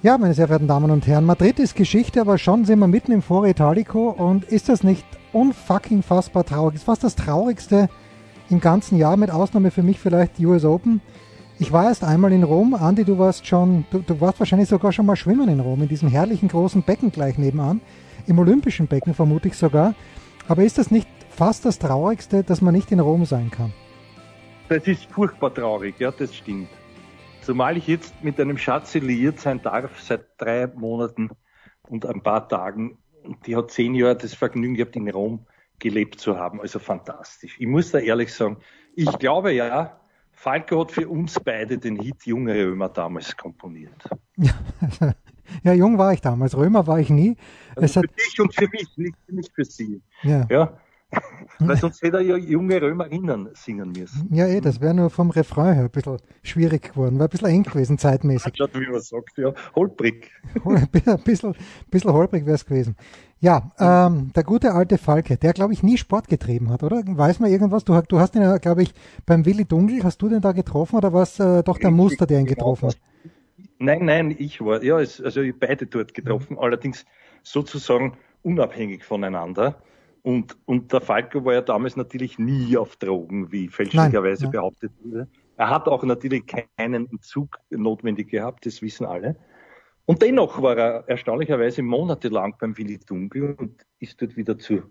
Ja, meine sehr verehrten Damen und Herren, Madrid ist Geschichte, aber schon sind wir mitten im Foro Italico und ist das nicht unfucking fassbar traurig? Ist fast das Traurigste im ganzen Jahr, mit Ausnahme für mich vielleicht die US Open. Ich war erst einmal in Rom. Andi, du warst schon, du, du warst wahrscheinlich sogar schon mal schwimmen in Rom, in diesem herrlichen großen Becken gleich nebenan. Im olympischen Becken vermute ich sogar. Aber ist das nicht fast das Traurigste, dass man nicht in Rom sein kann? Das ist furchtbar traurig, ja, das stimmt. Zumal ich jetzt mit einem Schatz liiert sein darf seit drei Monaten und ein paar Tagen. Die hat zehn Jahre das Vergnügen gehabt, in Rom gelebt zu haben. Also fantastisch. Ich muss da ehrlich sagen, ich glaube ja, Falco hat für uns beide den Hit Junge Römer damals komponiert. Ja, ja jung war ich damals. Römer war ich nie. Also für dich und für mich, nicht, nicht für sie. Ja. ja. Weil sonst hätte er ja junge Römerinnen singen müssen. Ja, eh, das wäre nur vom Refrain her ein bisschen schwierig geworden, wäre ein bisschen eng gewesen zeitmäßig. Schaut, wie man sagt, ja, holprig. ein bisschen, bisschen holprig wäre es gewesen. Ja, ähm, der gute alte Falke, der glaube ich nie Sport getrieben hat, oder? Weiß man irgendwas? Du, du hast ihn ja, glaube ich, beim Willi Dunkel, hast du den da getroffen oder war es äh, doch der Muster, der ihn getroffen hat? Nein, nein, ich war, ja, also ich beide dort getroffen, mhm. allerdings sozusagen unabhängig voneinander. Und, und der Falco war ja damals natürlich nie auf Drogen, wie fälschlicherweise Nein, ja. behauptet wurde. Er hat auch natürlich keinen Entzug notwendig gehabt, das wissen alle. Und dennoch war er erstaunlicherweise monatelang beim Willi Dunkel und ist dort wieder zu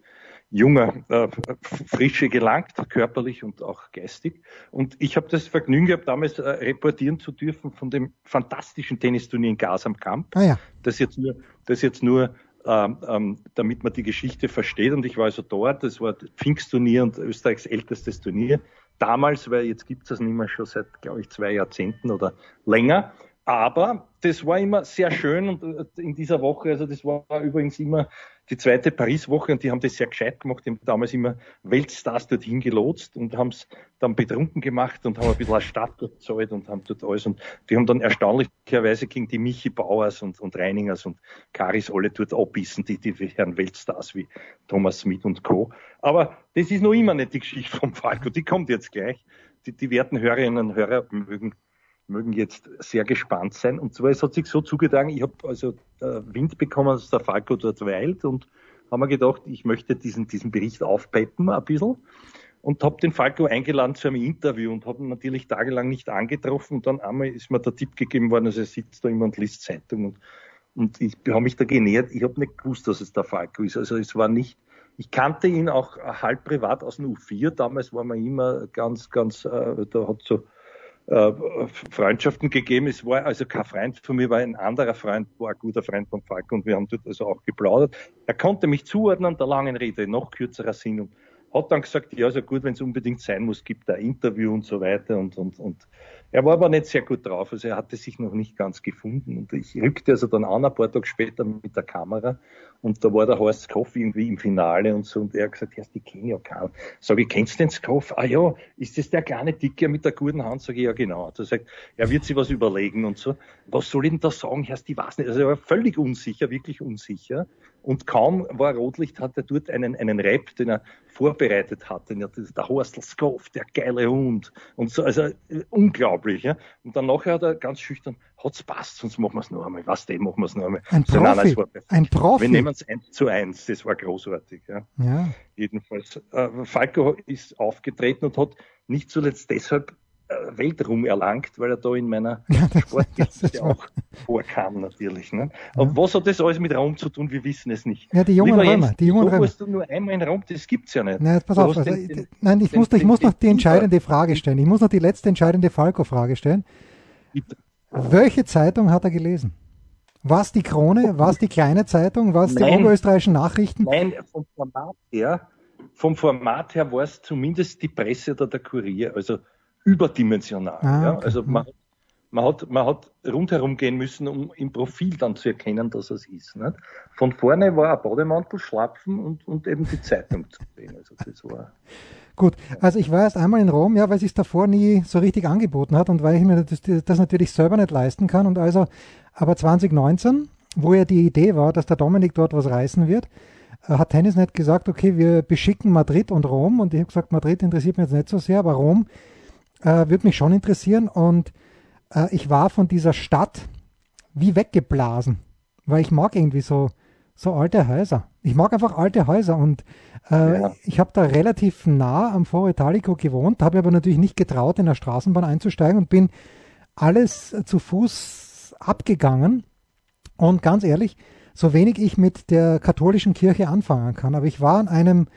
junger äh, Frische gelangt, körperlich und auch geistig. Und ich habe das Vergnügen gehabt, damals äh, reportieren zu dürfen von dem fantastischen Tennisturnier in Gas am Kamp, ah, ja. das jetzt nur, das jetzt nur ähm, ähm, damit man die Geschichte versteht. Und ich war also dort, das war Pfingstturnier und Österreichs ältestes Turnier. Damals, weil jetzt gibt es das nicht mehr schon seit, glaube ich, zwei Jahrzehnten oder länger. Aber das war immer sehr schön und äh, in dieser Woche, also das war übrigens immer die zweite Paris-Woche und die haben das sehr gescheit gemacht. Die haben damals immer Weltstars dorthin gelotst und haben es dann betrunken gemacht und haben ein bisschen eine Stadt gezahlt und haben dort alles. Und die haben dann erstaunlicherweise gegen die Michi Bauers und, und Reiningers und Karis alle dort abbissen, die, die Herren Weltstars wie Thomas Smith und Co. Aber das ist noch immer nicht die Geschichte vom Falco, die kommt jetzt gleich. Die, die werten Hörerinnen und Hörer mögen mögen jetzt sehr gespannt sein. Und zwar, es hat sich so zugetragen, ich habe also äh, Wind bekommen, dass der Falco dort weilt und haben mir gedacht, ich möchte diesen, diesen Bericht aufpeppen ein bisschen und habe den Falco eingeladen zu einem Interview und habe ihn natürlich tagelang nicht angetroffen. Und dann einmal ist mir der Tipp gegeben worden, also er sitzt da immer und liest Zeitung und, und ich habe mich da genähert, ich habe nicht gewusst, dass es der Falco ist, also es war nicht, ich kannte ihn auch halb privat aus dem U4, damals war man immer ganz, ganz, äh, da hat so Freundschaften gegeben. Es war also kein Freund von mir, war ein anderer Freund, war ein guter Freund von Falk und wir haben dort also auch geplaudert. Er konnte mich zuordnen, der langen Rede, noch kürzerer Sinn und hat dann gesagt, ja, so gut, wenn es unbedingt sein muss, gibt ein Interview und so weiter und, und, und er war aber nicht sehr gut drauf, also er hatte sich noch nicht ganz gefunden und ich rückte also dann an, ein paar Tage später mit der Kamera und da war der Horst Koff irgendwie im Finale und so und er hat gesagt, Herr, die kenne ja keinen. Sag ich, kennst du den Koff? Ah ja, ist das der kleine Dicke mit der guten Hand? Sag ich, ja genau. Er sagt, er wird sich was überlegen und so. Was soll ich denn da sagen? Die weiß nicht. Also er war völlig unsicher, wirklich unsicher. Und kaum war Rotlicht, hat er dort einen, einen Rap, den er vorbereitet hat. Den, der Horstl Skoff, der geile Hund. Und so, also unglaublich. Ja. Und dann nachher hat er ganz schüchtern, hat's passt, sonst machen wir es noch einmal. Was dem machen wir es noch einmal. Ein Profi. Nein, ein Profi. Wir nehmen es eins zu eins. Das war großartig. Ja. ja. Jedenfalls. Äh, Falco ist aufgetreten und hat nicht zuletzt deshalb äh, Weltruhm erlangt, weil er da in meiner Sportgeschichte auch vorkam natürlich. Ne? Ja. Aber was hat das alles mit Raum zu tun? Wir wissen es nicht. Ja, die jungen Lieber Römer. Die jungen Römer. du nur einmal in Raum, das gibt's ja nicht. Nein, pass auf. Also, den, nein, ich den, muss, ich muss noch die entscheidende Frage stellen. Ich muss noch die letzte entscheidende Falco-Frage stellen. Bitte. Welche Zeitung hat er gelesen? War es die Krone? War es die kleine Zeitung? War es die oberösterreichischen Nachrichten? Nein, vom Format her, vom Format her war es zumindest die Presse oder der Kurier. Also überdimensional. Ah, ja. Also man, man hat, man hat rundherum gehen müssen, um im Profil dann zu erkennen, dass es ist. Nicht? Von vorne war ein Bademantel, Schlapfen und, und eben die Zeitung zu sehen. Also das war Gut, also ich war erst einmal in Rom, ja, weil es davor nie so richtig angeboten hat und weil ich mir das, das natürlich selber nicht leisten kann. Und also, aber 2019, wo ja die Idee war, dass der Dominik dort was reißen wird, äh, hat Tennisnet gesagt, okay, wir beschicken Madrid und Rom. Und ich habe gesagt, Madrid interessiert mich jetzt nicht so sehr, aber Rom äh, würde mich schon interessieren. Und äh, ich war von dieser Stadt wie weggeblasen, weil ich mag irgendwie so, so alte Häuser. Ich mag einfach alte Häuser und äh, ja. ich habe da relativ nah am Foro Italico gewohnt, habe aber natürlich nicht getraut, in der Straßenbahn einzusteigen und bin alles zu Fuß abgegangen. Und ganz ehrlich, so wenig ich mit der katholischen Kirche anfangen kann, aber ich war an einem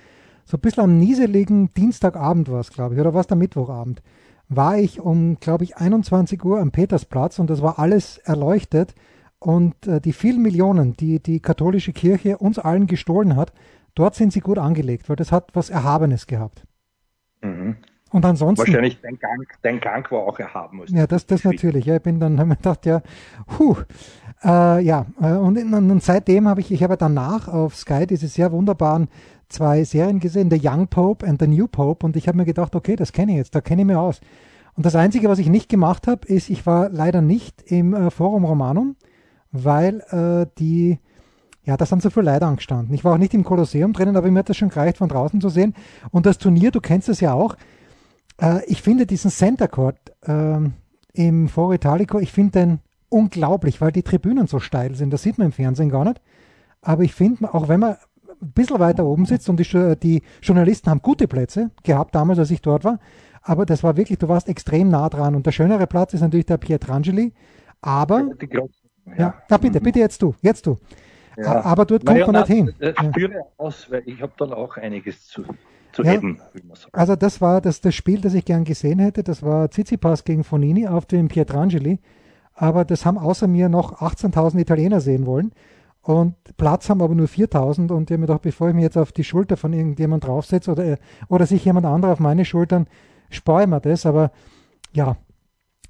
so ein bisschen am nieseligen Dienstagabend war es, glaube ich, oder war es der Mittwochabend war ich um, glaube ich, 21 Uhr am Petersplatz und das war alles erleuchtet. Und äh, die vielen Millionen, die die katholische Kirche uns allen gestohlen hat, dort sind sie gut angelegt, weil das hat was Erhabenes gehabt. Mhm. Und ansonsten. Wahrscheinlich dein Gang, dein Gang war auch erhaben. Ja, das, das natürlich. Ja, ich bin dann, habe mir gedacht, ja, puh, äh, ja, äh, und, und seitdem habe ich, ich habe danach auf Sky diese sehr wunderbaren zwei Serien gesehen, The Young Pope and The New Pope, und ich habe mir gedacht, okay, das kenne ich jetzt, da kenne ich mich aus. Und das Einzige, was ich nicht gemacht habe, ist, ich war leider nicht im äh, Forum Romanum, weil äh, die, ja, da sind so viele Leute angestanden. Ich war auch nicht im Kolosseum drinnen, aber mir hat das schon gereicht, von draußen zu sehen. Und das Turnier, du kennst es ja auch, äh, ich finde diesen Center Court äh, im Foro Italico, ich finde den unglaublich, weil die Tribünen so steil sind. Das sieht man im Fernsehen gar nicht. Aber ich finde, auch wenn man ein bisschen weiter oben sitzt und die, die Journalisten haben gute Plätze gehabt damals, als ich dort war. Aber das war wirklich, du warst extrem nah dran. Und der schönere Platz ist natürlich der Pietrangeli. Aber, ja, ja, bitte, bitte jetzt du, jetzt du. Ja. Aber dort kommt man nicht hin. Ich spüre aus, weil ich habe dann auch einiges zu, zu ja, eben, Also das war das, das Spiel, das ich gern gesehen hätte. Das war Tsitsipas gegen Fonini auf dem Pietrangeli. Aber das haben außer mir noch 18.000 Italiener sehen wollen. Und Platz haben aber nur 4000 und ich habe mir gedacht, bevor ich mich jetzt auf die Schulter von irgendjemand draufsetze oder, oder sich jemand anderer auf meine Schultern, spare ich mir das. Aber ja,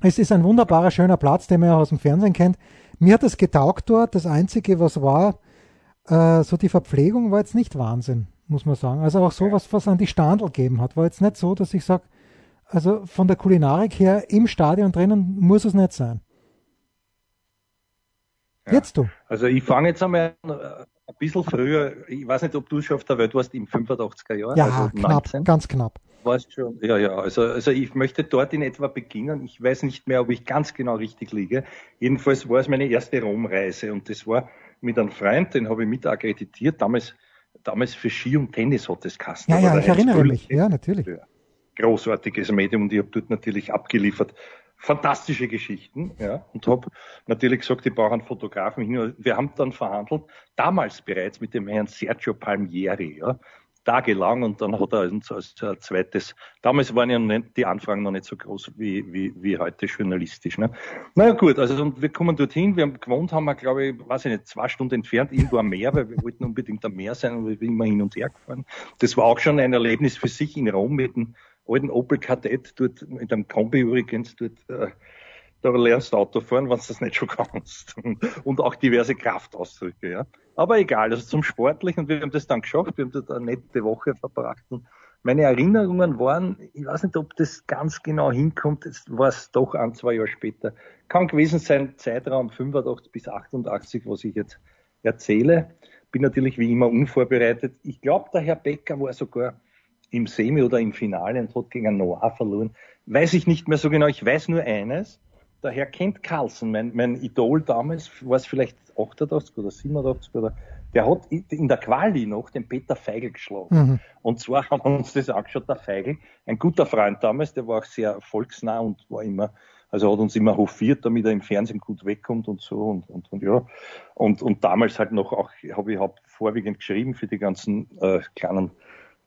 es ist ein wunderbarer, schöner Platz, den man ja aus dem Fernsehen kennt. Mir hat das getaugt dort. Das Einzige, was war, äh, so die Verpflegung war jetzt nicht Wahnsinn, muss man sagen. Also auch so, was, was an die Standel gegeben hat, war jetzt nicht so, dass ich sage, also von der Kulinarik her im Stadion drinnen muss es nicht sein. Jetzt du. Also ich fange jetzt einmal an, äh, ein bisschen früher. Ich weiß nicht, ob du schon auf der Welt warst im 85er Jahr. Ja, also knapp, 19. ganz knapp. Warst schon? Ja, ja. Also, also ich möchte dort in etwa beginnen. Ich weiß nicht mehr, ob ich ganz genau richtig liege. Jedenfalls war es meine erste Romreise und das war mit einem Freund, den habe ich mit akkreditiert. Damals, damals für Ski und Tennis hat das Kasten. Ja, ja, ich erinnere mich. Ja, natürlich. Großartiges Medium und ich habe dort natürlich abgeliefert fantastische Geschichten, ja, und habe natürlich gesagt, ich brauche einen Fotografen hin. Wir haben dann verhandelt, damals bereits mit dem Herrn Sergio Palmieri, ja, tagelang und dann hat er uns als zweites, damals waren ja die Anfragen noch nicht so groß wie, wie, wie heute journalistisch. Ne? Naja gut, also und wir kommen dorthin, wir haben gewohnt, haben wir glaube ich, weiß ich nicht, zwei Stunden entfernt, irgendwo am Meer, weil wir wollten unbedingt am Meer sein und wir sind immer hin und her gefahren. Das war auch schon ein Erlebnis für sich in Rom mit dem alten Opel Kadett, dort mit einem Kombi übrigens, dort, äh, da lernst du Auto fahren, wenn du das nicht schon kannst. Und auch diverse Kraftausdrücke, ja. Aber egal, also zum Sportlichen, wir haben das dann geschafft, wir haben dort eine nette Woche verbracht. Und meine Erinnerungen waren, ich weiß nicht, ob das ganz genau hinkommt, jetzt war es doch ein, zwei Jahre später. Kann gewesen sein, Zeitraum 85 bis 88, was ich jetzt erzähle. Bin natürlich wie immer unvorbereitet. Ich glaube, der Herr Becker war sogar im Semi oder im Finale und hat gegen Noah verloren. Weiß ich nicht mehr so genau. Ich weiß nur eines. Der Herr kennt Carlsen, mein, mein Idol damals, war es vielleicht 88 oder 87 oder, der hat in der Quali noch den Peter Feigl geschlagen. Mhm. Und zwar haben wir uns das angeschaut, der Feigl, ein guter Freund damals, der war auch sehr volksnah und war immer, also hat uns immer hofiert, damit er im Fernsehen gut wegkommt und so und, und, und ja. Und, und damals halt noch auch, habe ich hab vorwiegend geschrieben für die ganzen äh, kleinen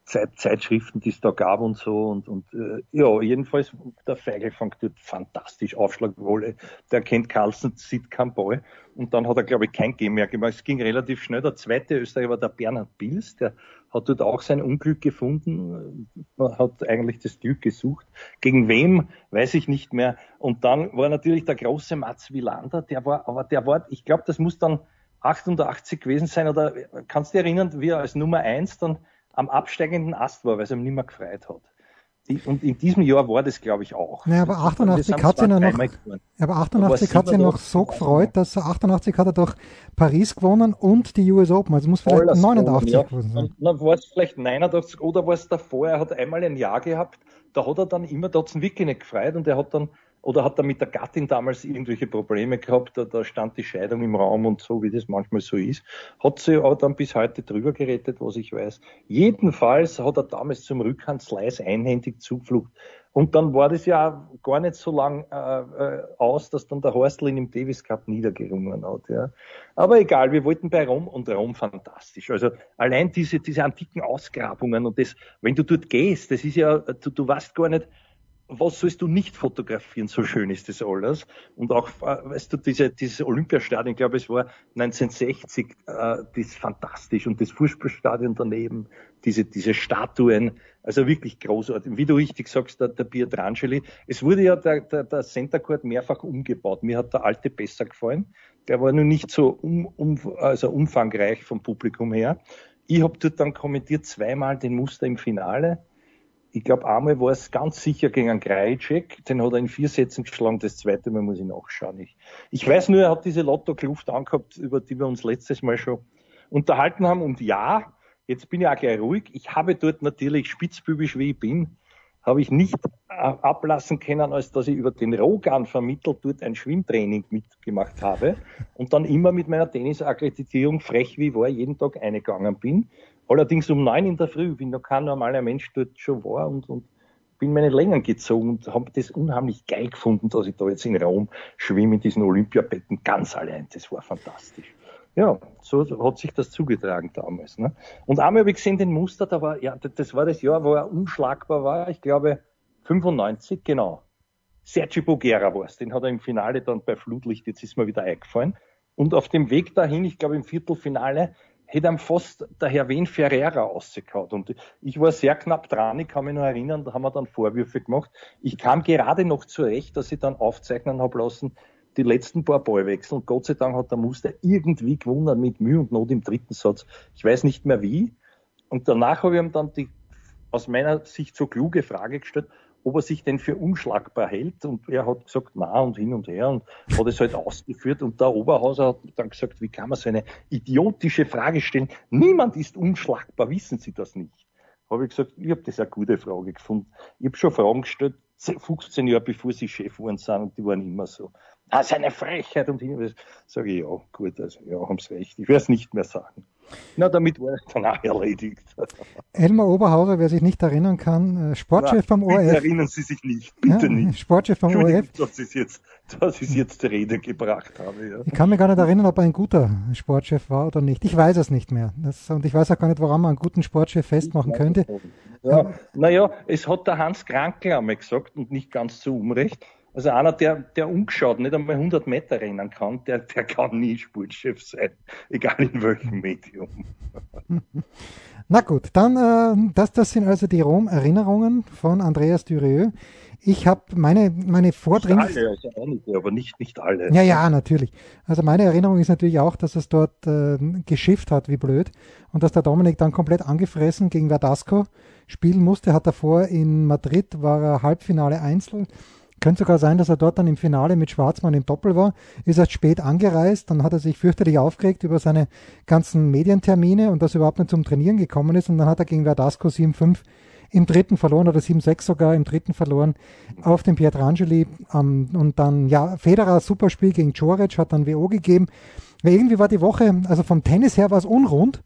Zeit, Zeitschriften, die es da gab und so. Und, und äh, ja, jedenfalls, der Feigl fängt dort fantastisch, Aufschlagwolle. Der kennt Carlsen, sieht kein Ball. Und dann hat er, glaube ich, kein Game mehr gemacht. Es ging relativ schnell. Der zweite Österreicher war der Bernhard Pils, der hat dort auch sein Unglück gefunden, Man hat eigentlich das Glück gesucht. Gegen wem, weiß ich nicht mehr. Und dann war natürlich der große Mats Wilander, der war, aber der war, ich glaube, das muss dann 88 gewesen sein, oder kannst du dich erinnern, wie er als Nummer eins dann am absteigenden Ast war, weil es ihm nicht mehr gefreut hat. Und in diesem Jahr war das, glaube ich, auch. Ja, aber 88 hat sie noch, aber 88 hat sie noch so gefreut, dass er 88 hat er doch Paris gewonnen und die US Open. Also muss vielleicht 89 ja. gewesen sein. Dann war es vielleicht 89 oder war es davor. Er hat einmal ein Jahr gehabt, da hat er dann immer, da hat es wirklich nicht gefreut und er hat dann oder hat er mit der Gattin damals irgendwelche Probleme gehabt? Da, da stand die Scheidung im Raum und so, wie das manchmal so ist. Hat sie auch dann bis heute drüber gerettet, was ich weiß. Jedenfalls hat er damals zum Rückhandslice einhändig Zuflucht. Und dann war das ja gar nicht so lang äh, äh, aus, dass dann der Horstl ihn im Davis Cup niedergerungen hat. Ja. Aber egal, wir wollten bei Rom und Rom fantastisch. Also allein diese, diese antiken Ausgrabungen und das, wenn du dort gehst, das ist ja, du, du weißt gar nicht, was sollst du nicht fotografieren? So schön ist das alles. Und auch, äh, weißt du, diese, dieses Olympiastadion, ich glaube, es war 1960, äh, das ist fantastisch. Und das Fußballstadion daneben, diese, diese Statuen, also wirklich großartig. Wie du richtig sagst, der, der Pietrangeli. Es wurde ja der, der, der Center Court mehrfach umgebaut. Mir hat der alte besser gefallen. Der war nur nicht so um, um, also umfangreich vom Publikum her. Ich habe dort dann kommentiert zweimal den Muster im Finale ich glaube, einmal war es ganz sicher gegen einen Krajicek, den hat er in vier Sätzen geschlagen, das zweite Mal muss ich nachschauen. Ich, ich weiß nur, er hat diese Lotto-Kluft angehabt, über die wir uns letztes Mal schon unterhalten haben. Und ja, jetzt bin ich auch gleich ruhig. Ich habe dort natürlich spitzbübisch, wie ich bin, habe ich nicht ablassen können, als dass ich über den Rogan vermittelt dort ein Schwimmtraining mitgemacht habe und dann immer mit meiner Tennisakkreditierung frech wie war jeden Tag eingegangen bin Allerdings um neun in der Früh, wie noch kein normaler Mensch dort schon war und, und bin meine Längen gezogen und habe das unheimlich geil gefunden, dass ich da jetzt in Raum schwimme in diesen Olympiabetten ganz allein. Das war fantastisch. Ja, so hat sich das zugetragen damals. Ne? Und einmal habe ich gesehen, den Muster, da war, ja, das war das Jahr, wo er unschlagbar war, ich glaube 95, genau. Sergio Bogera war es, den hat er im Finale dann bei Flutlicht, jetzt ist mir wieder eingefallen. Und auf dem Weg dahin, ich glaube im Viertelfinale, hätte ihm fast der Herr Wen Ferreira ausgekaut. Und ich war sehr knapp dran, ich kann mich noch erinnern, da haben wir dann Vorwürfe gemacht. Ich kam gerade noch zurecht, dass ich dann aufzeichnen habe lassen, die letzten paar Ballwechsel. Und Gott sei Dank hat der Muster irgendwie gewonnen mit Mühe und Not im dritten Satz. Ich weiß nicht mehr wie. Und danach habe ich ihm dann die aus meiner Sicht so kluge Frage gestellt, ob er sich denn für unschlagbar hält. Und er hat gesagt, na und hin und her und hat es halt ausgeführt. Und der Oberhauser hat dann gesagt, wie kann man so eine idiotische Frage stellen? Niemand ist unschlagbar, wissen Sie das nicht? Habe ich gesagt, ich habe das eine gute Frage gefunden. Ich habe schon Fragen gestellt, 15 Jahre bevor Sie Chef waren sind und die waren immer so. Ah, seine Frechheit und hin. Sage ich, ja, gut, also ja, haben Sie recht. Ich werde es nicht mehr sagen. Na, damit war ich dann auch erledigt. Elmar Oberhauser, wer sich nicht erinnern kann, äh, Sportchef vom ORF. erinnern Sie sich nicht, bitte ja, nicht. Sportchef vom ORF. Dass ich jetzt, dass ich jetzt zur Rede gebracht habe. Ja. Ich kann mich gar nicht erinnern, ob er ein guter Sportchef war oder nicht. Ich weiß es nicht mehr. Das, und ich weiß auch gar nicht, woran man einen guten Sportchef festmachen könnte. Ja, naja, es hat der Hans Krankel einmal gesagt und nicht ganz zu Unrecht also einer, der, der ungeschaut nicht einmal 100 Meter rennen kann, der, der kann nie Sportchef sein, egal in welchem Medium. Na gut, dann äh, das, das sind also die Rom-Erinnerungen von Andreas Dürieu. Ich habe meine, meine Vordringlichste... Alle, also einige, aber nicht, nicht alle. Ja, ja, natürlich. Also meine Erinnerung ist natürlich auch, dass es dort äh, geschifft hat, wie blöd. Und dass der Dominik dann komplett angefressen gegen Verdasco spielen musste. Hat davor in Madrid, war er Halbfinale Einzel könnte sogar sein, dass er dort dann im Finale mit Schwarzmann im Doppel war, ist erst spät angereist, dann hat er sich fürchterlich aufgeregt über seine ganzen Medientermine und dass er überhaupt nicht zum Trainieren gekommen ist und dann hat er gegen Verdasco 7-5 im dritten verloren oder 7-6 sogar im dritten verloren auf den Pietrangeli ähm, und dann, ja, Federer super Spiel gegen Joric, hat dann WO gegeben. Irgendwie war die Woche, also vom Tennis her war es unrund,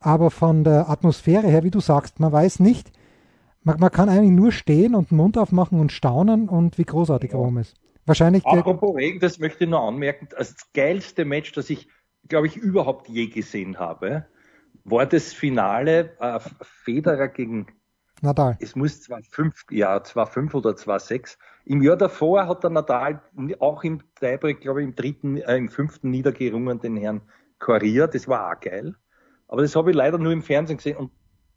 aber von der Atmosphäre her, wie du sagst, man weiß nicht, man, man, kann eigentlich nur stehen und den Mund aufmachen und staunen und wie großartig ja. Rom ist. Wahrscheinlich. Apropos Regen, das möchte ich nur anmerken, das geilste Match, das ich, glaube ich, überhaupt je gesehen habe, war das Finale äh, Federer gegen Nadal. Es muss zwar fünf, ja, zwar fünf oder zwar sechs. Im Jahr davor hat der Nadal auch im Tiebreak, glaube ich, im dritten, äh, im fünften niedergerungen den Herrn Correa. Das war auch geil. Aber das habe ich leider nur im Fernsehen gesehen und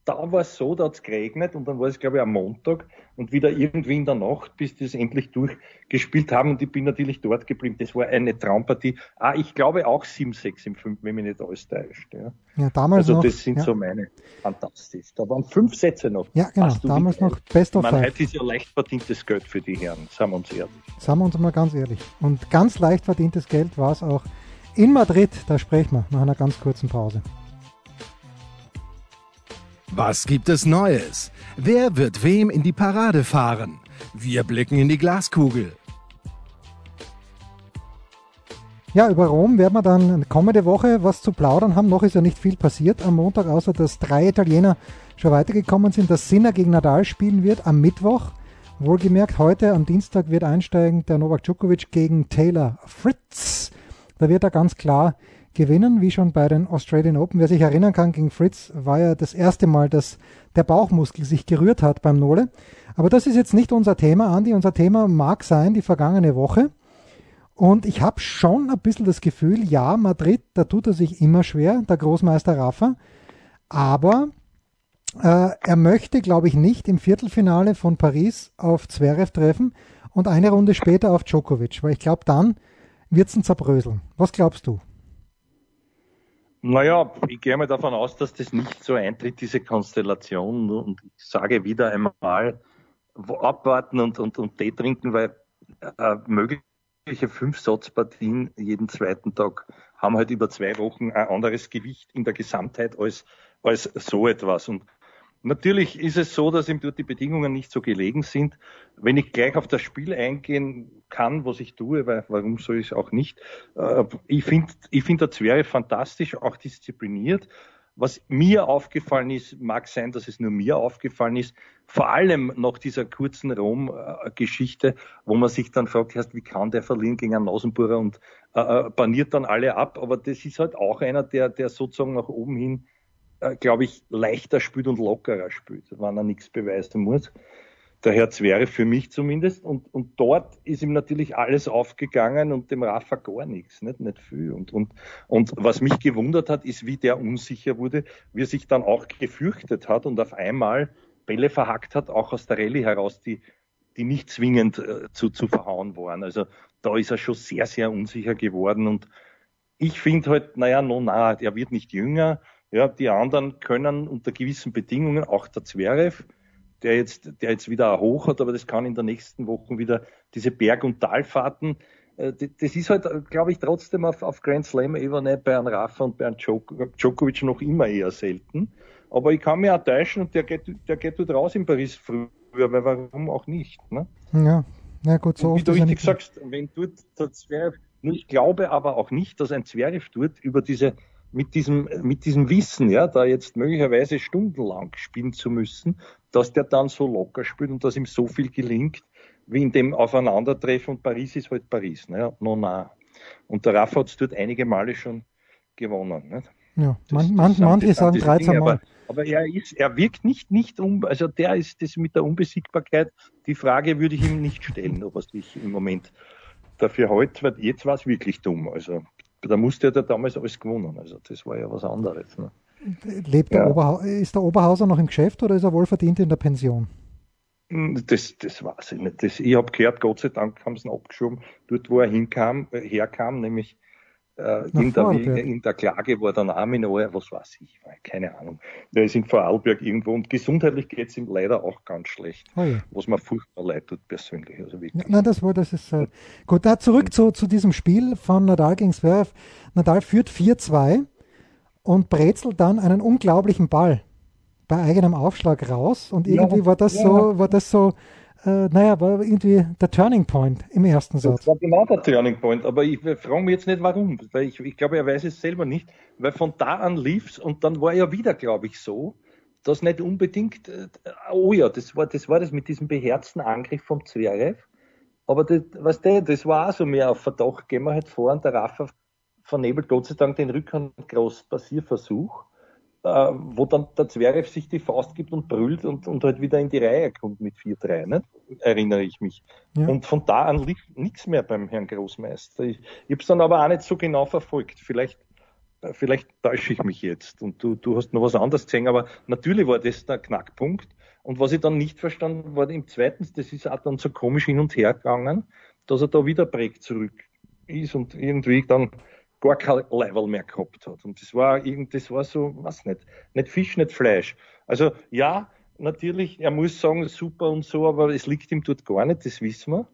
da war es so, da hat es geregnet und dann war es, glaube ich, am Montag und wieder irgendwie in der Nacht, bis die es endlich durchgespielt haben und ich bin natürlich dort geblieben. Das war eine Traumpartie. Ah, ich glaube auch 7-6 im 5, wenn mich nicht alles täuscht. Ja, ja damals also noch. das sind ja. so meine. Fantastisch. Da waren fünf Sätze noch. Ja, genau. Damals noch Best of Five. Heute ist ja leicht verdientes Geld für die Herren, sagen wir uns ehrlich. Sagen wir uns mal ganz ehrlich. Und ganz leicht verdientes Geld war es auch in Madrid. Da sprechen wir nach einer ganz kurzen Pause. Was gibt es Neues? Wer wird wem in die Parade fahren? Wir blicken in die Glaskugel. Ja, über Rom werden wir dann kommende Woche was zu plaudern haben. Noch ist ja nicht viel passiert am Montag, außer dass drei Italiener schon weitergekommen sind, dass Sinner gegen Nadal spielen wird am Mittwoch. Wohlgemerkt, heute am Dienstag wird einsteigen der Novak Djokovic gegen Taylor Fritz. Da wird er ganz klar gewinnen, wie schon bei den Australian Open. Wer sich erinnern kann, gegen Fritz war ja das erste Mal, dass der Bauchmuskel sich gerührt hat beim Nole. Aber das ist jetzt nicht unser Thema, Andi. Unser Thema mag sein die vergangene Woche. Und ich habe schon ein bisschen das Gefühl, ja, Madrid, da tut er sich immer schwer, der Großmeister Rafa. Aber äh, er möchte, glaube ich, nicht im Viertelfinale von Paris auf Zverev treffen und eine Runde später auf Djokovic, weil ich glaube, dann wird es ein Zerbröseln. Was glaubst du? Naja, ich gehe mal davon aus, dass das nicht so eintritt, diese Konstellation. Und ich sage wieder einmal, abwarten und, und, und Tee trinken, weil äh, mögliche fünf Satzpartien jeden zweiten Tag haben halt über zwei Wochen ein anderes Gewicht in der Gesamtheit als, als so etwas. Und Natürlich ist es so, dass ihm dort die Bedingungen nicht so gelegen sind. Wenn ich gleich auf das Spiel eingehen kann, was ich tue, weil warum soll ich es auch nicht? Äh, ich finde ich find der Zwerge fantastisch, auch diszipliniert. Was mir aufgefallen ist, mag sein, dass es nur mir aufgefallen ist, vor allem nach dieser kurzen Rom-Geschichte, wo man sich dann fragt, wie kann der verlieren gegen einen Nasenbohrer und äh, äh, baniert dann alle ab. Aber das ist halt auch einer, der, der sozusagen nach oben hin äh, glaube ich, leichter spielt und lockerer spielt, wenn er nichts beweisen muss. Der Herz wäre für mich zumindest. Und, und dort ist ihm natürlich alles aufgegangen und dem Rafa gar nichts, nicht, nicht viel. Und, und, und was mich gewundert hat, ist, wie der unsicher wurde, wie er sich dann auch gefürchtet hat und auf einmal Bälle verhackt hat, auch aus der Rallye heraus, die, die nicht zwingend äh, zu, zu verhauen waren. Also da ist er schon sehr, sehr unsicher geworden. Und ich finde halt, naja, no, na, er wird nicht jünger ja, die anderen können unter gewissen Bedingungen, auch der Zverev, der jetzt, der jetzt wieder hoch hat, aber das kann in der nächsten Woche wieder diese Berg- und Talfahrten. Äh, das ist halt, glaube ich, trotzdem auf, auf Grand Slam-Ebene bei einem Rafa und bei einem Djokovic noch immer eher selten. Aber ich kann mich auch täuschen und der geht, der geht dort raus in Paris früher, weil warum auch nicht? Ne? Ja, na gut, so Wie du richtig sagst, wenn dort der Zverev, ich glaube aber auch nicht, dass ein Zverev dort über diese mit diesem, mit diesem Wissen, ja, da jetzt möglicherweise stundenlang spielen zu müssen, dass der dann so locker spielt und dass ihm so viel gelingt, wie in dem Aufeinandertreffen und Paris ist halt Paris, ne, no na. Und der Rafa hat es dort einige Male schon gewonnen, nicht? Ja, man, man, manche sagen 13 Mal. Aber, aber, er ist, er wirkt nicht, nicht um, also der ist das mit der Unbesiegbarkeit, die Frage würde ich ihm nicht stellen, ob er sich im Moment dafür hält, weil jetzt war es wirklich dumm. Also da musste er damals alles gewonnen. Also das war ja was anderes. Ne? Lebt ja. der Oberha ist der Oberhauser noch im Geschäft oder ist er wohlverdient in der Pension? Hm, das, das weiß ich nicht. Das, ich habe gehört, Gott sei Dank haben sie ihn abgeschoben, dort wo er hinkam, äh, herkam, nämlich äh, in, der, Klage war der Name noch, was weiß ich, keine Ahnung. Der ist in Vorarlberg irgendwo und gesundheitlich geht es ihm leider auch ganz schlecht, oh ja. was mir furchtbar leid tut persönlich. Also wirklich. Nein, das war, das ist äh, gut. Da zurück zu, zu diesem Spiel von Nadal gegen Zverev. Nadal führt 4-2 und brezelt dann einen unglaublichen Ball bei eigenem Aufschlag raus und irgendwie ja, war das ja. so, war das so äh, naja, war irgendwie der Turning Point im ersten Satz. Das war genau der Turning Point, aber ich frage mich jetzt nicht warum, weil ich, ich glaube, er weiß es selber nicht, weil von da an lief's und dann war er wieder, glaube ich, so, dass nicht unbedingt, äh, oh ja, das war, das war das mit diesem beherzten Angriff vom Zverev, aber das, weißt du, das war auch so mehr auf Verdacht, gehen wir halt vor und der Rafa vernebelt Gott sei Dank den Rückhand groß Passierversuch wo dann der Zverev sich die Faust gibt und brüllt und, und halt wieder in die Reihe kommt mit 4-3, ne? erinnere ich mich. Ja. Und von da an lief nichts mehr beim Herrn Großmeister. Ich, ich habe es dann aber auch nicht so genau verfolgt. Vielleicht, vielleicht täusche ich mich jetzt und du, du hast noch was anderes gesehen, aber natürlich war das der Knackpunkt. Und was ich dann nicht verstanden war, im zweiten, das ist auch dann so komisch hin und her gegangen, dass er da wieder Break zurück ist und irgendwie dann gar kein Level mehr gehabt hat. Und das war irgend, das war so, was nicht, nicht Fisch, nicht Fleisch. Also ja, natürlich, er muss sagen, super und so, aber es liegt ihm dort gar nicht, das wissen wir.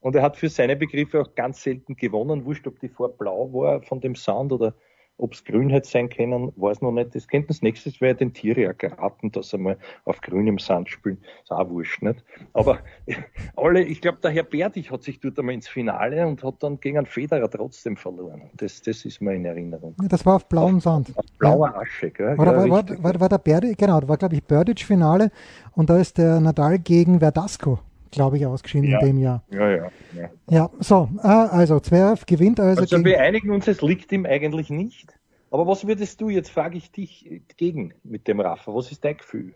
Und er hat für seine Begriffe auch ganz selten gewonnen. Wurscht, ob die Farbe blau war von dem Sound oder ob es grün hätte sein können, weiß noch nicht. Das könnte das nächste wäre den Tiere ja geraten, dass sie mal auf grünem Sand spielen. Ist auch wurscht, nicht? Aber alle, ich glaube, der Herr Berdich hat sich dort einmal ins Finale und hat dann gegen einen Federer trotzdem verloren. Das, das ist mir in Erinnerung. Das war auf blauem Sand. Auf blauer Asche, gell? Oder ja, war, war, war, war, der Berdich, genau, da war, glaube ich, Berdich-Finale und da ist der Nadal gegen Verdasco glaube ich, ausgeschieden ja. in dem Jahr. Ja, ja. Ja, ja so, äh, also Zverev gewinnt also. Also wir einigen uns, es liegt ihm eigentlich nicht. Aber was würdest du, jetzt frage ich dich gegen mit dem Rafa, was ist dein Gefühl?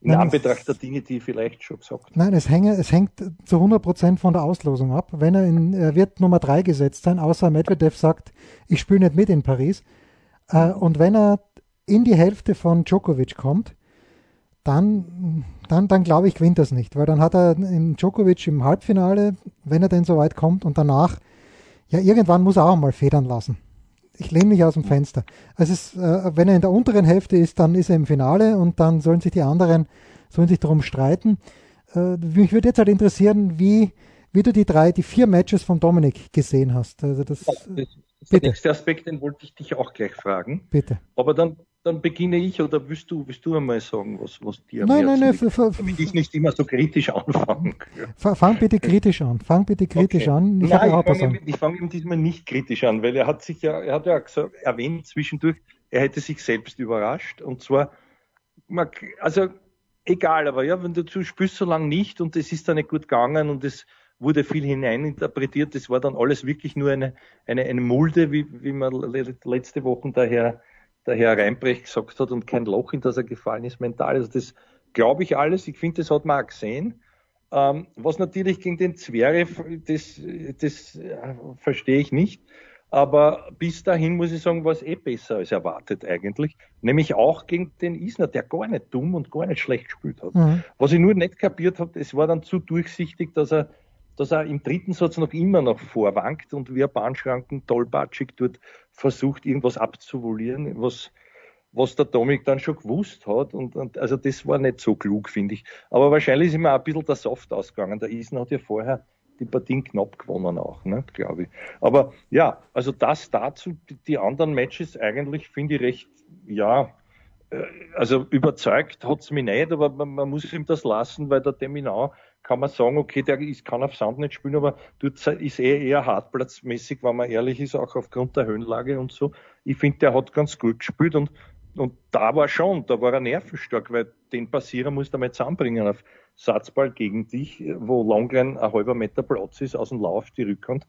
In nein, Anbetracht der Dinge, die ich vielleicht schon gesagt habe. Nein, es, hänge, es hängt zu 100 Prozent von der Auslosung ab. Wenn er, in, er wird Nummer 3 gesetzt sein, außer Medvedev sagt, ich spiele nicht mit in Paris. Äh, und wenn er in die Hälfte von Djokovic kommt, dann, dann, dann glaube ich, gewinnt das nicht, weil dann hat er in Djokovic im Halbfinale, wenn er denn so weit kommt und danach, ja, irgendwann muss er auch mal federn lassen. Ich lehne mich aus dem Fenster. Also es, äh, wenn er in der unteren Hälfte ist, dann ist er im Finale und dann sollen sich die anderen, sollen sich darum streiten. Äh, mich würde jetzt halt interessieren, wie, wie du die drei, die vier Matches von Dominik gesehen hast. Also das, das ist der nächste Aspekt, den wollte ich dich auch gleich fragen. Bitte. Aber dann dann beginne ich oder willst du, willst du einmal sagen, was, was dir Nein, nein, nein, damit ich nicht immer so kritisch anfangen Fang bitte kritisch an. Fang bitte kritisch okay. an. Ich, nein, ich fange fang ihm diesmal nicht kritisch an, weil er hat sich ja, er hat ja gesagt, erwähnt zwischendurch, er hätte sich selbst überrascht. Und zwar, also egal, aber ja, wenn du zu spürst so lange nicht und es ist dann nicht gut gegangen und es wurde viel hineininterpretiert, das war dann alles wirklich nur eine, eine, eine Mulde, wie, wie man letzte Woche daher der Herr Reinbrecht gesagt hat und kein Loch, in das er gefallen ist, mental. Also das glaube ich alles. Ich finde, das hat man auch gesehen. Ähm, was natürlich gegen den Zverev, das, das äh, verstehe ich nicht. Aber bis dahin muss ich sagen, war es eh besser als erwartet eigentlich. Nämlich auch gegen den Isner, der gar nicht dumm und gar nicht schlecht gespielt hat. Mhm. Was ich nur nicht kapiert habe, es war dann zu durchsichtig, dass er dass er im dritten Satz noch immer noch vorwankt und wie ein Bahnschranken tollpatschig dort versucht, irgendwas abzuvoluieren, was, was der Domik dann schon gewusst hat. Und, und also das war nicht so klug, finde ich. Aber wahrscheinlich ist auch ein bisschen der Soft ausgegangen. Der Isen hat ja vorher die Partien knapp gewonnen auch, ne, glaube ich. Aber ja, also das dazu, die anderen Matches eigentlich finde ich recht, ja, äh, also überzeugt hat's mich nicht, aber man, man, muss ihm das lassen, weil der Deminau kann man sagen, okay, der ist, kann auf Sand nicht spielen, aber dort ist eh eher hartplatzmäßig, wenn man ehrlich ist, auch aufgrund der Höhenlage und so. Ich finde, der hat ganz gut gespielt und, und da war schon, da war er nervenstark, weil den Passierer muss er mal zusammenbringen auf Satzball gegen dich, wo Longline ein halber Meter Platz ist, aus dem Lauf die Rückhand.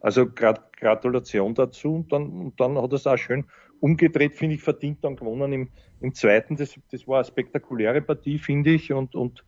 Also Grat Gratulation dazu und dann, und dann hat er es auch schön umgedreht, finde ich, verdient dann gewonnen im, im zweiten. Das, das war eine spektakuläre Partie, finde ich, und, und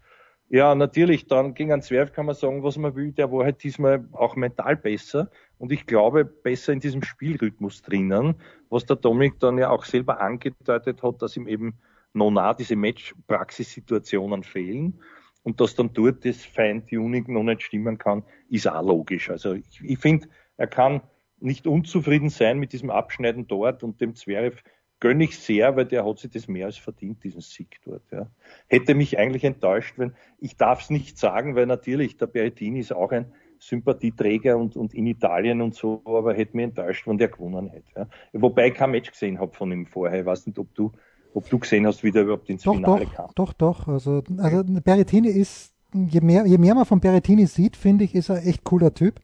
ja, natürlich, dann gegen einen Zwerg kann man sagen, was man will. Der war halt diesmal auch mental besser und ich glaube besser in diesem Spielrhythmus drinnen, was der Dominik dann ja auch selber angedeutet hat, dass ihm eben noch nah diese Match-Praxissituationen fehlen und dass dann dort das Feintuning noch nicht stimmen kann, ist auch logisch. Also ich, ich finde, er kann nicht unzufrieden sein mit diesem Abschneiden dort und dem Zverev gönne ich sehr, weil der hat sich das mehr als verdient, diesen Sieg dort. Ja. Hätte mich eigentlich enttäuscht, wenn, ich darf es nicht sagen, weil natürlich der Berrettini ist auch ein Sympathieträger und, und in Italien und so, aber hätte mich enttäuscht, wenn der gewonnen hätte. Ja. Wobei ich kein Match gesehen habe von ihm vorher. Ich weiß nicht, ob du, ob du gesehen hast, wie der überhaupt ins doch, Finale doch, kam. Doch, doch. Also, also Berrettini ist, je mehr, je mehr man von Berrettini sieht, finde ich, ist er echt cooler Typ.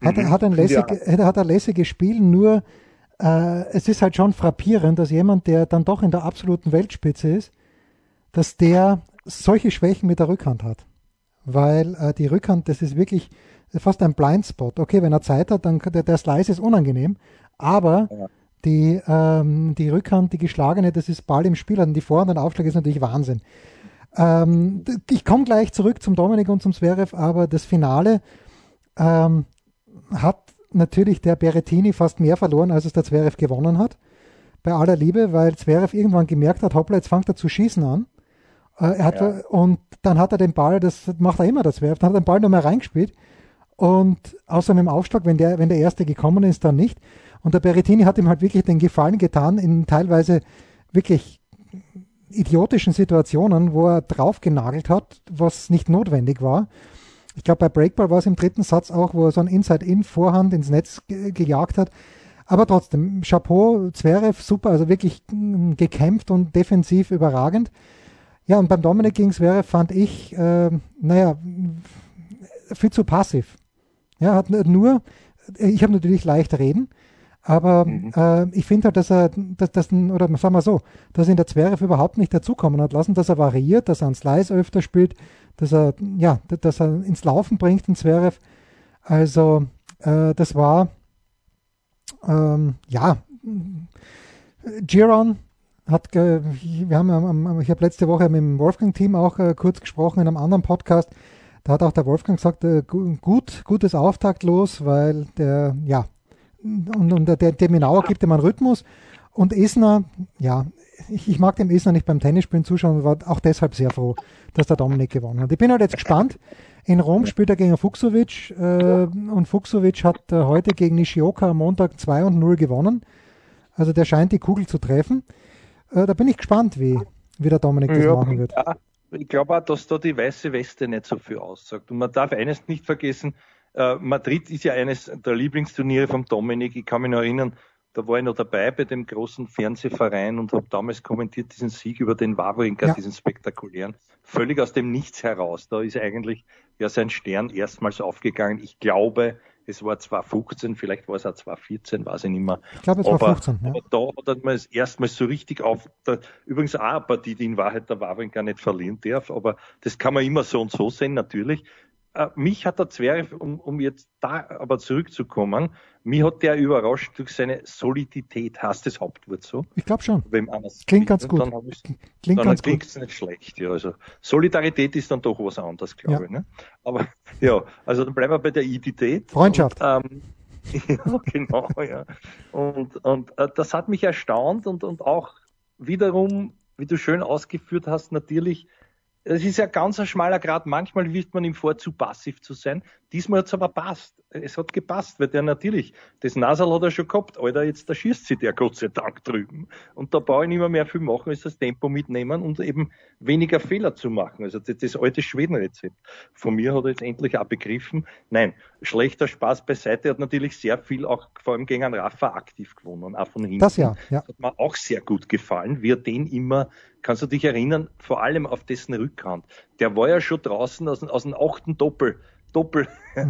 Hat, mhm, hat, ein lässig, ja. hat ein lässiges Spiel, nur äh, es ist halt schon frappierend, dass jemand, der dann doch in der absoluten Weltspitze ist, dass der solche Schwächen mit der Rückhand hat. Weil äh, die Rückhand, das ist wirklich fast ein Blindspot. Okay, wenn er Zeit hat, dann der, der Slice ist unangenehm, aber ja. Die, ähm, die Rückhand, die geschlagene, das ist Ball im Spiel. Und die Vorhand und Aufschlag ist natürlich Wahnsinn. Ähm, ich komme gleich zurück zum Dominik und zum Zverev, aber das Finale ähm, hat natürlich der Berettini fast mehr verloren, als es der Zverev gewonnen hat. Bei aller Liebe, weil Zverev irgendwann gemerkt hat, hoppla, jetzt fängt er zu schießen an. Äh, er hat, ja. Und dann hat er den Ball, das macht er immer, das Zverev, dann hat er den Ball nochmal reingespielt. Und außer mit dem Aufschlag, wenn der, wenn der erste gekommen ist, dann nicht. Und der Berettini hat ihm halt wirklich den Gefallen getan, in teilweise wirklich idiotischen Situationen, wo er draufgenagelt hat, was nicht notwendig war. Ich glaube, bei Breakball war es im dritten Satz auch, wo er so ein Inside-In-Vorhand ins Netz ge gejagt hat. Aber trotzdem, Chapeau, Zverev, super, also wirklich mm, gekämpft und defensiv überragend. Ja, und beim Dominik gegen Zverev fand ich, äh, naja, viel zu passiv. Ja, hat nur, ich habe natürlich leicht reden, aber mhm. äh, ich finde halt, dass er, dass, dass, oder sagen wir so, dass ihn der Zverev überhaupt nicht dazukommen hat lassen, dass er variiert, dass er einen Slice öfter spielt, dass er, ja, dass er ins Laufen bringt, den Zverev. Also, äh, das war, ähm, ja, Giron hat, wir haben, ich habe letzte Woche mit dem Wolfgang-Team auch äh, kurz gesprochen in einem anderen Podcast. Da hat auch der Wolfgang gesagt, äh, gut, gutes Auftakt los, weil der, ja, und, und der, der Minauer gibt ihm einen Rhythmus. Und Esner, ja, ich, ich, mag dem Esner nicht beim Tennisspielen zuschauen war auch deshalb sehr froh, dass der Dominik gewonnen hat. Ich bin halt jetzt gespannt. In Rom spielt er gegen Fuchsovic äh, und Fuchsovic hat äh, heute gegen Nishioka am Montag 2 und 0 gewonnen. Also der scheint die Kugel zu treffen. Äh, da bin ich gespannt, wie, wie der Dominik das ja, machen wird. Ja, ich glaube auch, dass da die weiße Weste nicht so viel aussagt. Und man darf eines nicht vergessen, äh, Madrid ist ja eines der Lieblingsturniere vom Dominik. Ich kann mich noch erinnern, da war ich noch dabei bei dem großen Fernsehverein und habe damals kommentiert diesen Sieg über den Wawrinka, ja. diesen spektakulären. Völlig aus dem Nichts heraus. Da ist eigentlich ja sein Stern erstmals aufgegangen. Ich glaube, es war 2015, vielleicht war es auch 2014, weiß ich nicht mehr. Ich glaube, es war 15. Ja. Aber da hat man es erstmals so richtig auf, da, übrigens auch eine Partie, die in Wahrheit der Wawrinka nicht verlieren darf, aber das kann man immer so und so sehen, natürlich. Äh, mich hat der Zwerg, um, um jetzt da aber zurückzukommen, mich hat der überrascht durch seine Solidität. Heißt das Hauptwort so? Ich glaube schon. Klingt ganz gut. Dann, klingt dann ganz klingt es nicht schlecht. Ja, also Solidarität ist dann doch was anderes, glaube ja. ich. Ne? Aber ja, also dann bleiben wir bei der Identität. Freundschaft. Und, ähm, ja, genau, ja. Und, und äh, das hat mich erstaunt und, und auch wiederum, wie du schön ausgeführt hast, natürlich es ist ja ganz ein schmaler Grad. Manchmal wirft man ihm vor, zu passiv zu sein. Diesmal hat es aber passt. Es hat gepasst, weil der natürlich, das Nasal hat er schon gehabt. Alter, jetzt da schießt sich der Gott sei Dank drüben. Und da brauche ich nicht mehr, mehr viel machen, als das Tempo mitnehmen und eben weniger Fehler zu machen. Also das, das alte Schwedenrezept. Von mir hat er jetzt endlich auch begriffen. Nein, schlechter Spaß beiseite. Er hat natürlich sehr viel auch vor allem gegen einen Rafa aktiv gewonnen, auch von hinten. Das ja, ja. Das hat mir auch sehr gut gefallen, wie er den immer kannst du dich erinnern, vor allem auf dessen Rückhand. Der war ja schon draußen aus, aus dem achten Doppel. Doppel.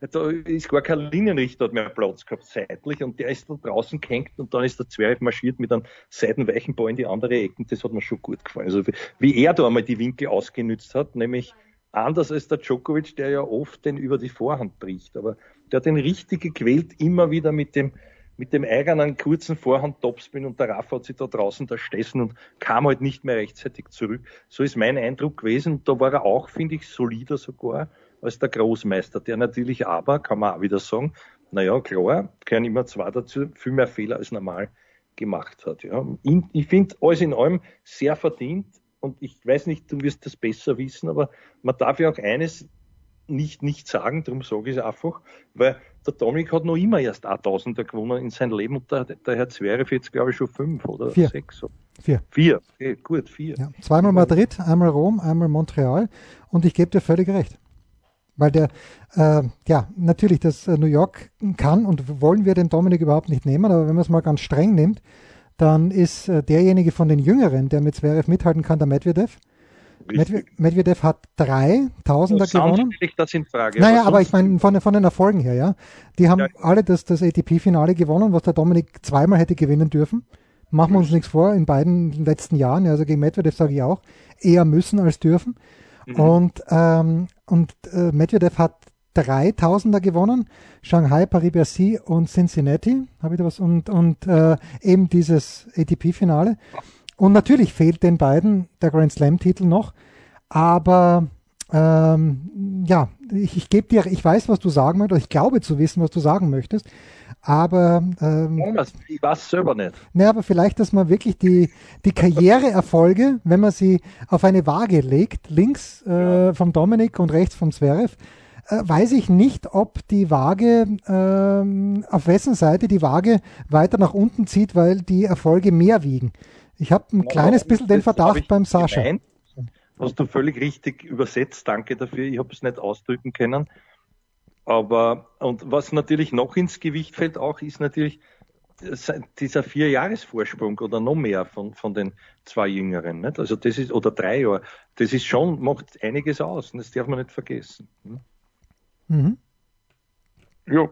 da ist gar kein Linienrichter mehr Platz gehabt seitlich und der ist da draußen gehängt und dann ist der Zwerg marschiert mit einem seitenweichen Ball in die andere Ecken. Das hat mir schon gut gefallen. Also wie er da einmal die Winkel ausgenützt hat, nämlich anders als der Djokovic, der ja oft den über die Vorhand bricht. Aber der hat den richtig gequält, immer wieder mit dem mit dem eigenen kurzen Vorhand Topspin und der Raff hat sich da draußen da stessen und kam halt nicht mehr rechtzeitig zurück. So ist mein Eindruck gewesen. Da war er auch, finde ich, solider sogar als der Großmeister, der natürlich aber, kann man auch wieder sagen, naja, klar, gehören immer zwei dazu, viel mehr Fehler als normal gemacht hat. Ja. Ich finde alles in allem sehr verdient und ich weiß nicht, du wirst das besser wissen, aber man darf ja auch eines nicht, nicht sagen, darum sage ich es einfach, weil der Dominik hat noch immer erst 1000er gewonnen in seinem Leben und der, der Herr Zverev jetzt, glaube ich, schon fünf oder vier. sechs. Vier. Vier, okay, gut, vier. Ja, zweimal Madrid, einmal Rom, einmal Montreal und ich gebe dir völlig recht. Weil der, äh, ja, natürlich, das äh, New York kann und wollen wir den Dominik überhaupt nicht nehmen, aber wenn man es mal ganz streng nimmt, dann ist äh, derjenige von den Jüngeren, der mit Zverev mithalten kann, der Medvedev. Medvedev hat drei Tausender gewonnen. Ich das in Frage. Naja, aber, aber ich meine von, von, den Erfolgen her, ja. Die haben ja. alle das, das ATP-Finale gewonnen, was der Dominik zweimal hätte gewinnen dürfen. Machen wir uns nichts vor, in beiden letzten Jahren, also gegen Medvedev sage ich auch, eher müssen als dürfen. Mhm. Und, ähm, und äh, Medvedev hat drei Tausender gewonnen. Shanghai, Paris-Bercy und Cincinnati. Habe ich da was? Und, und äh, eben dieses ATP-Finale. Und natürlich fehlt den beiden der Grand Slam-Titel noch. Aber ähm, ja, ich, ich gebe dir, ich weiß, was du sagen möchtest, ich glaube zu wissen, was du sagen möchtest, aber ähm, ich weiß selber nicht. Ne, aber vielleicht, dass man wirklich die, die Karriereerfolge, wenn man sie auf eine Waage legt, links äh, vom Dominik und rechts vom Zverev, äh, weiß ich nicht, ob die Waage, äh, auf wessen Seite die Waage weiter nach unten zieht, weil die Erfolge mehr wiegen. Ich habe ein ja, kleines bisschen den Verdacht beim Sascha. Gemeint, hast du völlig richtig übersetzt, danke dafür. Ich habe es nicht ausdrücken können. Aber, und was natürlich noch ins Gewicht fällt auch, ist natürlich dieser Vier-Jahres-Vorsprung oder noch mehr von, von den zwei Jüngeren. Nicht? Also das ist, oder drei Jahre. Das ist schon, macht einiges aus. Und das darf man nicht vergessen. Hm? Mhm. Ja.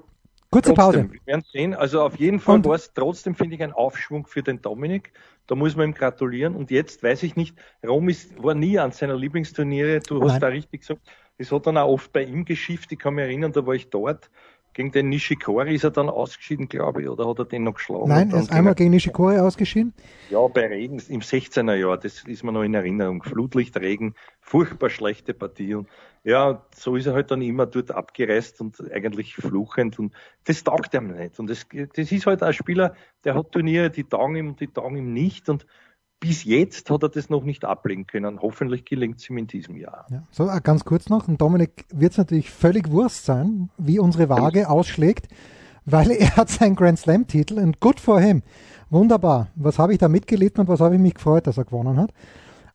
Kurze trotzdem, Pause. Wir werden sehen. Also auf jeden Fall war es trotzdem, finde ich, ein Aufschwung für den Dominik. Da muss man ihm gratulieren. Und jetzt weiß ich nicht, Rom ist, war nie an seiner Lieblingsturniere. Du Nein. hast da richtig gesagt, das hat dann auch oft bei ihm geschifft. Ich kann mich erinnern, da war ich dort. Gegen den Nishikori ist er dann ausgeschieden, glaube ich, oder hat er den noch geschlagen? Nein, er ist einmal gegen Nishikori ausgeschieden. Ja, bei Regen im 16er Jahr, das ist mir noch in Erinnerung. Flutlicht, Regen, furchtbar schlechte Partie. Und ja, so ist er halt dann immer dort abgereist und eigentlich fluchend und das taugt ihm nicht. Und das, das ist halt ein Spieler, der hat Turniere, die taugen ihm und die taugen ihm nicht. Und bis jetzt hat er das noch nicht ablegen können. Hoffentlich gelingt es ihm in diesem Jahr. Ja. So, äh, ganz kurz noch. Und Dominik wird es natürlich völlig Wurst sein, wie unsere Waage ausschlägt, weil er hat seinen Grand Slam-Titel und good for him. Wunderbar. Was habe ich da mitgelitten und was habe ich mich gefreut, dass er gewonnen hat.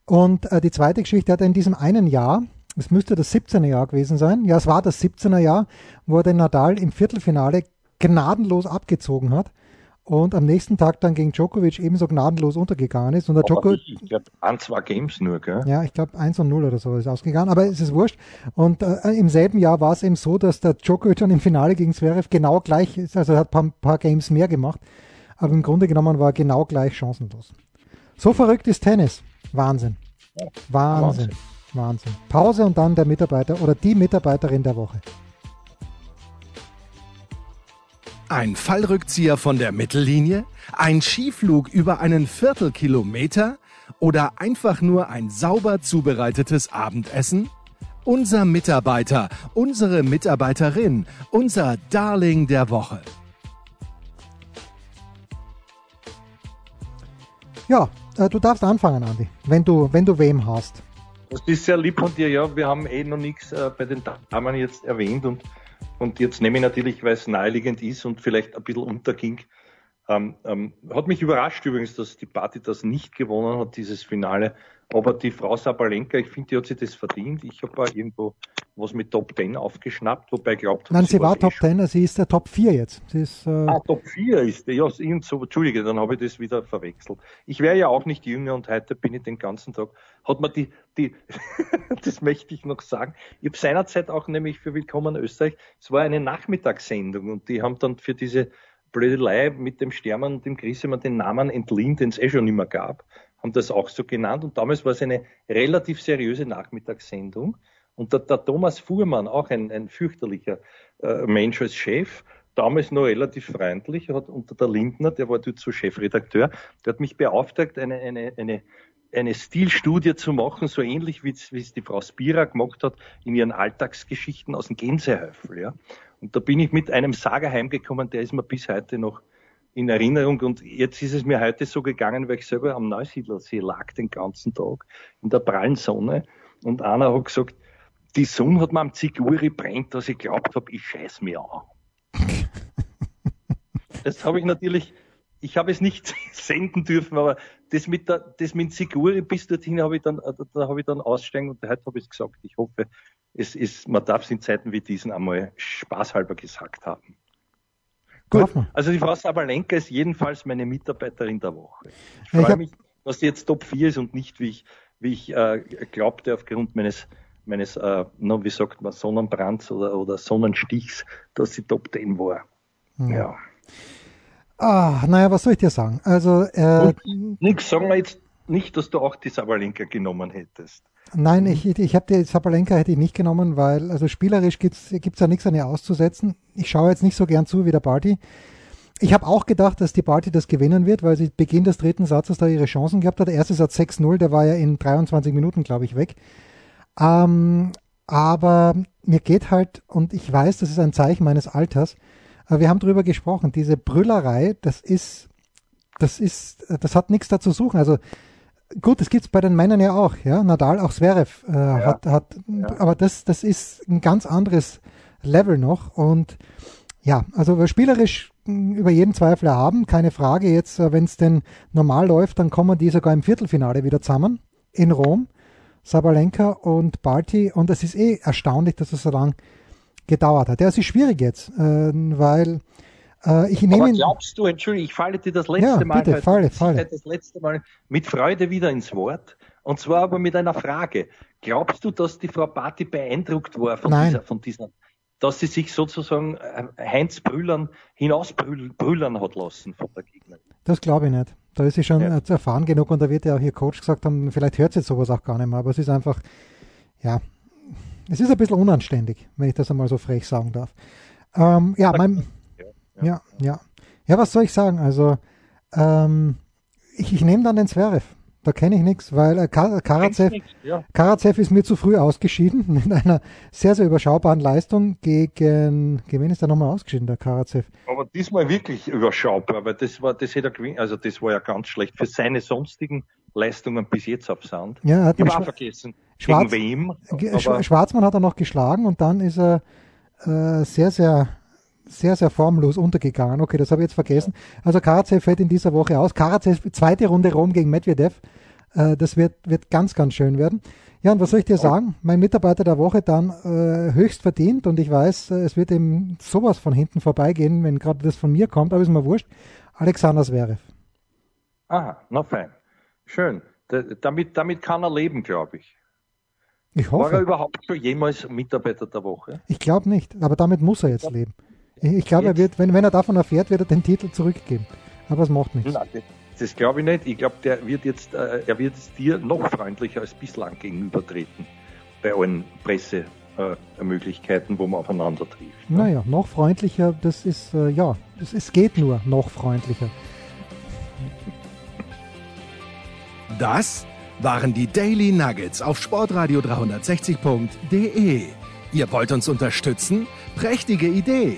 Und äh, die zweite Geschichte hat er in diesem einen Jahr, es müsste das 17er Jahr gewesen sein, ja, es war das 17er Jahr, wo er den Nadal im Viertelfinale gnadenlos abgezogen hat und am nächsten Tag dann gegen Djokovic ebenso gnadenlos untergegangen ist. Und der Djokovic, ich glaube, ein, zwei Games nur, gell? Ja, ich glaube, 1 und 0 oder so ist ausgegangen, aber es ist wurscht. Und äh, im selben Jahr war es eben so, dass der Djokovic dann im Finale gegen Zverev genau gleich ist, also er hat ein paar, paar Games mehr gemacht, aber im Grunde genommen war er genau gleich chancenlos. So verrückt ist Tennis. Wahnsinn. Wahnsinn. Wahnsinn. Wahnsinn. Pause und dann der Mitarbeiter oder die Mitarbeiterin der Woche. Ein Fallrückzieher von der Mittellinie? Ein Skiflug über einen Viertelkilometer? Oder einfach nur ein sauber zubereitetes Abendessen? Unser Mitarbeiter, unsere Mitarbeiterin, unser Darling der Woche. Ja, äh, du darfst anfangen, Andi, wenn du, wenn du wem hast. Das ist sehr lieb von dir, ja. Wir haben eh noch nichts äh, bei den Damen jetzt erwähnt und und jetzt nehme ich natürlich, weil es naheliegend ist und vielleicht ein bisschen unterging, ähm, ähm, hat mich überrascht übrigens, dass die Party das nicht gewonnen hat, dieses Finale. Aber die Frau Sabalenka, ich finde, die hat sich das verdient. Ich habe auch irgendwo was mit Top 10 aufgeschnappt, wobei glaubt Nein, sie, sie war Top 10, sie ist der Top 4 jetzt. Sie ist, äh ah, Top 4 ist Ja, irgend so, Entschuldige, dann habe ich das wieder verwechselt. Ich wäre ja auch nicht jünger und heute bin ich den ganzen Tag. Hat man die, die das möchte ich noch sagen. Ich habe seinerzeit auch nämlich für Willkommen Österreich, es war eine Nachmittagssendung und die haben dann für diese Blödelei mit dem Stermann und dem immer den Namen entliehen, den es eh schon immer gab, haben das auch so genannt. Und damals war es eine relativ seriöse Nachmittagssendung. Und der, der Thomas Fuhrmann, auch ein, ein fürchterlicher äh, Mensch als Chef, damals noch relativ freundlich, hat unter der Lindner, der war dort so Chefredakteur, der hat mich beauftragt, eine, eine, eine, eine Stilstudie zu machen, so ähnlich wie es die Frau Spira gemacht hat in ihren Alltagsgeschichten aus dem Gänsehäufel. Ja. Und da bin ich mit einem Sager heimgekommen, der ist mir bis heute noch in Erinnerung. Und jetzt ist es mir heute so gegangen, weil ich selber am Neusiedlersee lag den ganzen Tag in der prallen Sonne. Und einer hat gesagt, die Sonne hat mir am Ziguri brennt, dass ich glaubt habe, ich scheiß mir an. das habe ich natürlich, ich habe es nicht senden dürfen, aber das mit der, das mit Siguri bis dorthin habe ich dann, da habe ich dann aussteigen und heute habe ich es gesagt. Ich hoffe, es ist, man darf es in Zeiten wie diesen einmal spaßhalber gesagt haben. Gut, also die Frau Sabalenka ist jedenfalls meine Mitarbeiterin der Woche. Ich freue mich, dass sie jetzt Top 4 ist und nicht, wie ich, wie ich äh, glaubte, aufgrund meines meines, äh, no, wie sagt man, Sonnenbrands oder, oder Sonnenstichs, dass sie Top 10 war. Mhm. Ja. Ah, naja, was soll ich dir sagen? Also, äh, nix, sagen wir jetzt nicht, dass du auch die Sabalenka genommen hättest. Nein, ich, ich habe die Sabalenka hätte ich nicht genommen, weil also spielerisch gibt's gibt's ja nichts an ihr auszusetzen. Ich schaue jetzt nicht so gern zu wie der Barty. Ich habe auch gedacht, dass die Barty das gewinnen wird, weil sie Beginn des dritten Satzes da ihre Chancen gehabt hat. Der erste Satz 6-0, der war ja in 23 Minuten, glaube ich, weg. Ähm, aber mir geht halt, und ich weiß, das ist ein Zeichen meines Alters, aber wir haben drüber gesprochen, diese Brüllerei, das ist, das ist, das hat nichts dazu suchen. Also gut, das gibt's bei den Männern ja auch, ja. Nadal, auch Zverev äh, ja. hat, hat ja. aber das, das ist ein ganz anderes Level noch. Und ja, also spielerisch hm, über jeden Zweifel erhaben, keine Frage. Jetzt, äh, wenn es denn normal läuft, dann kommen die sogar im Viertelfinale wieder zusammen in Rom. Sabalenka und Barty. Und es ist eh erstaunlich, dass es so lang gedauert hat. Ja, es ist schwierig jetzt, äh, weil äh, ich nehme. Aber glaubst du, Entschuldigung, ich falle dir das letzte ja, Mal, bitte, falle, falle. das letzte Mal mit Freude wieder ins Wort. Und zwar aber mit einer Frage. Glaubst du, dass die Frau Barty beeindruckt war von Nein. dieser, von dieser, dass sie sich sozusagen äh, Heinz Brüllern hinausbrüllern hat lassen von der Gegnerin? Das glaube ich nicht. Da ist sie schon ja. erfahren genug und da wird ja auch ihr Coach gesagt haben, vielleicht hört sie sowas auch gar nicht mehr, aber es ist einfach, ja, es ist ein bisschen unanständig, wenn ich das einmal so frech sagen darf. Ähm, ja, mein, ja, ja. Ja, was soll ich sagen? Also, ähm, ich, ich nehme dann den Zverev. Da kenne ich nichts, weil äh, Kar Karatsev, ja. Karatsev ist mir zu früh ausgeschieden mit einer sehr, sehr überschaubaren Leistung gegen, gegen wen ist er nochmal ausgeschieden, der Karatsev? Aber diesmal wirklich überschaubar, weil das war, das hätte er also das war ja ganz schlecht für seine sonstigen Leistungen bis jetzt auf Sand. Ja, hat ich habe vergessen. Schwarz, wem? Schwarzmann hat er noch geschlagen und dann ist er äh, sehr, sehr sehr, sehr formlos untergegangen. Okay, das habe ich jetzt vergessen. Also Karatsev fällt in dieser Woche aus. Karatsev, zweite Runde Rom gegen Medvedev. Äh, das wird, wird ganz, ganz schön werden. Ja, und was soll ich dir sagen? Mein Mitarbeiter der Woche dann äh, höchst verdient und ich weiß, äh, es wird ihm sowas von hinten vorbeigehen, wenn gerade das von mir kommt, aber ist mir wurscht. Alexander Zverev. Aha, na fein. Schön. D damit, damit kann er leben, glaube ich. Ich hoffe. War er überhaupt schon jemals Mitarbeiter der Woche? Ich glaube nicht, aber damit muss er jetzt leben. Ich glaube, er wird, wenn, wenn er davon erfährt, wird er den Titel zurückgeben. Aber es macht nichts. Nein, das, das glaube ich nicht. Ich glaube, der wird jetzt, äh, er wird jetzt dir noch freundlicher als bislang gegenübertreten. Bei allen Pressemöglichkeiten, äh, wo man aufeinander trifft. Ne? Naja, noch freundlicher, das ist, äh, ja, das, es geht nur noch freundlicher. Das waren die Daily Nuggets auf Sportradio 360.de. Ihr wollt uns unterstützen? Prächtige Idee!